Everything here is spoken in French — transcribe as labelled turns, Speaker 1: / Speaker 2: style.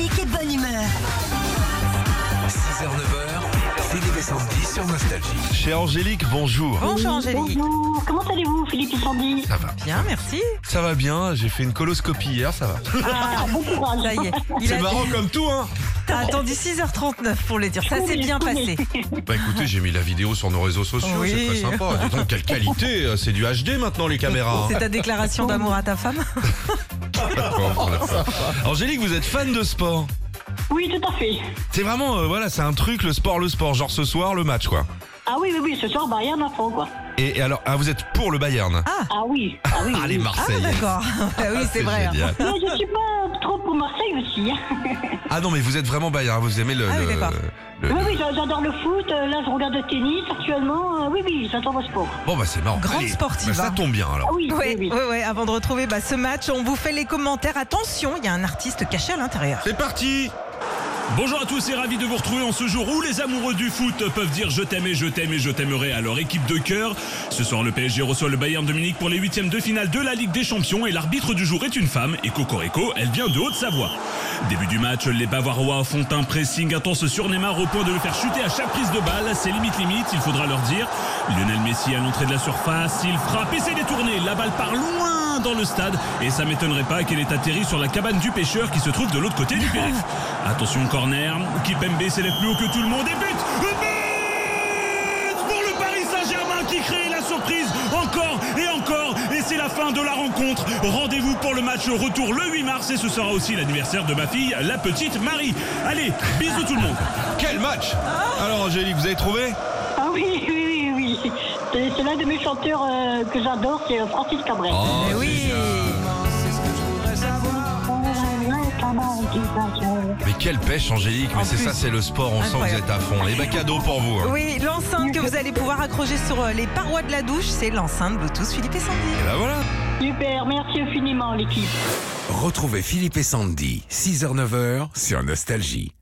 Speaker 1: musique et bonne humeur.
Speaker 2: 6h, 9h, Philippe et Sandy sur Nostalgie.
Speaker 3: Chez Angélique, bonjour.
Speaker 4: Bonjour Angélique.
Speaker 5: Bonjour, comment allez-vous Philippe et Sandy
Speaker 3: Ça va.
Speaker 4: Bien, merci.
Speaker 3: Ça va bien, j'ai fait une coloscopie hier, ça va.
Speaker 5: Ah, bon courage.
Speaker 4: Ça y est. Il
Speaker 3: C'est
Speaker 4: a,
Speaker 3: marrant comme tout, hein
Speaker 4: t'as attendu 6h39 pour le dire. Ça s'est bien passé.
Speaker 3: Bah écoutez, j'ai mis la vidéo sur nos réseaux sociaux,
Speaker 4: Oui.
Speaker 3: c'est très sympa. Dis donc, quelle qualité, euh, c'est du HD maintenant les caméras.
Speaker 4: C'est ta déclaration d'amour à ta femme
Speaker 3: hein. Angélique, vous êtes fan de sport
Speaker 5: Oui, tout à fait.
Speaker 3: C'est vraiment, euh, voilà, c'est un truc, le sport, le sport. Genre ce soir, le match, quoi.
Speaker 5: Ah oui, oui, oui, ce soir, Bayern à fond, quoi.
Speaker 3: Et, et alors, ah, vous êtes pour le Bayern
Speaker 5: Ah oui, ah oui.
Speaker 3: Ah, les
Speaker 5: oui.
Speaker 4: Ah
Speaker 3: Marseillais.
Speaker 4: d'accord. Bah oui, c'est vrai. hein.
Speaker 3: génial.
Speaker 5: Mais je suis pas trop pour Marseille aussi. hein.
Speaker 3: Ah non, mais vous êtes vraiment Bayern, vous aimez le.
Speaker 4: Ah oui,
Speaker 3: le-
Speaker 4: d'accord.
Speaker 3: le-
Speaker 5: Oui, oui, j'a- j'adore le foot. euh, Là, je regarde le tennis actuellement. euh, Oui, oui, j'adore le sport.
Speaker 3: Bon, bah c'est marrant.
Speaker 4: Grande
Speaker 3: Allez,
Speaker 4: sportive,
Speaker 3: bah, ça
Speaker 4: hein.
Speaker 3: tombe bien alors.
Speaker 5: Ah oui,
Speaker 4: Oui,
Speaker 5: oui,
Speaker 4: oui,
Speaker 5: oui.
Speaker 4: oui. Avant de retrouver bah, ce match, on vous fait les commentaires. Attention, il y a un artiste caché à l'intérieur.
Speaker 3: C'est parti
Speaker 6: Bonjour à tous et ravi de vous retrouver en ce jour où les amoureux du foot peuvent dire je t'aime et je t'aime et je t'aimerai à leur équipe de cœur. Ce soir, le PSG reçoit le Bayern de Munich pour les huitièmes de finale de la Ligue des Champions et l'arbitre du jour est une femme et Cocorico, elle vient de Haute-Savoie. Début du match, les Bavarois font un pressing intense sur Neymar au point de le faire chuter à chaque prise de balle. C'est limite limite, il faudra leur dire. Lionel Messi à l'entrée de la surface, il frappe et c'est détourné. La balle part loin dans le stade et ça m'étonnerait pas qu'elle ait atterri sur la cabane du pêcheur qui se trouve de l'autre côté du périph'. Attention corner, Kipembe s'élève plus haut que tout le monde et but But pour le Paris Saint-Germain qui crée la surprise encore et encore et c'est la fin de la rencontre. Rendez-vous pour le match retour le 8 mars et ce sera aussi l'anniversaire de ma fille, la petite Marie. Allez, bisous tout le monde.
Speaker 3: Quel match Alors Angélique, vous avez trouvé?
Speaker 5: Ah oui, oui, oui, oui. C'est c'est l'un de mes chanteurs euh, que j'adore, c'est euh, Francis Cabrel.
Speaker 3: Oh,
Speaker 4: Mais oui.
Speaker 3: Mais quelle pêche Angélique, mais c'est ça, c'est le sport, on sent que vous êtes à fond. Et bah cadeau pour vous. hein.
Speaker 4: Oui, l'enceinte que vous allez pouvoir accrocher sur euh, les parois de la douche, c'est l'enceinte Bluetooth Philippe et Sandy.
Speaker 3: Et bah voilà.
Speaker 5: Super, merci infiniment l'équipe.
Speaker 2: Retrouvez Philippe et Sandy, 6h, 9h sur Nostalgie.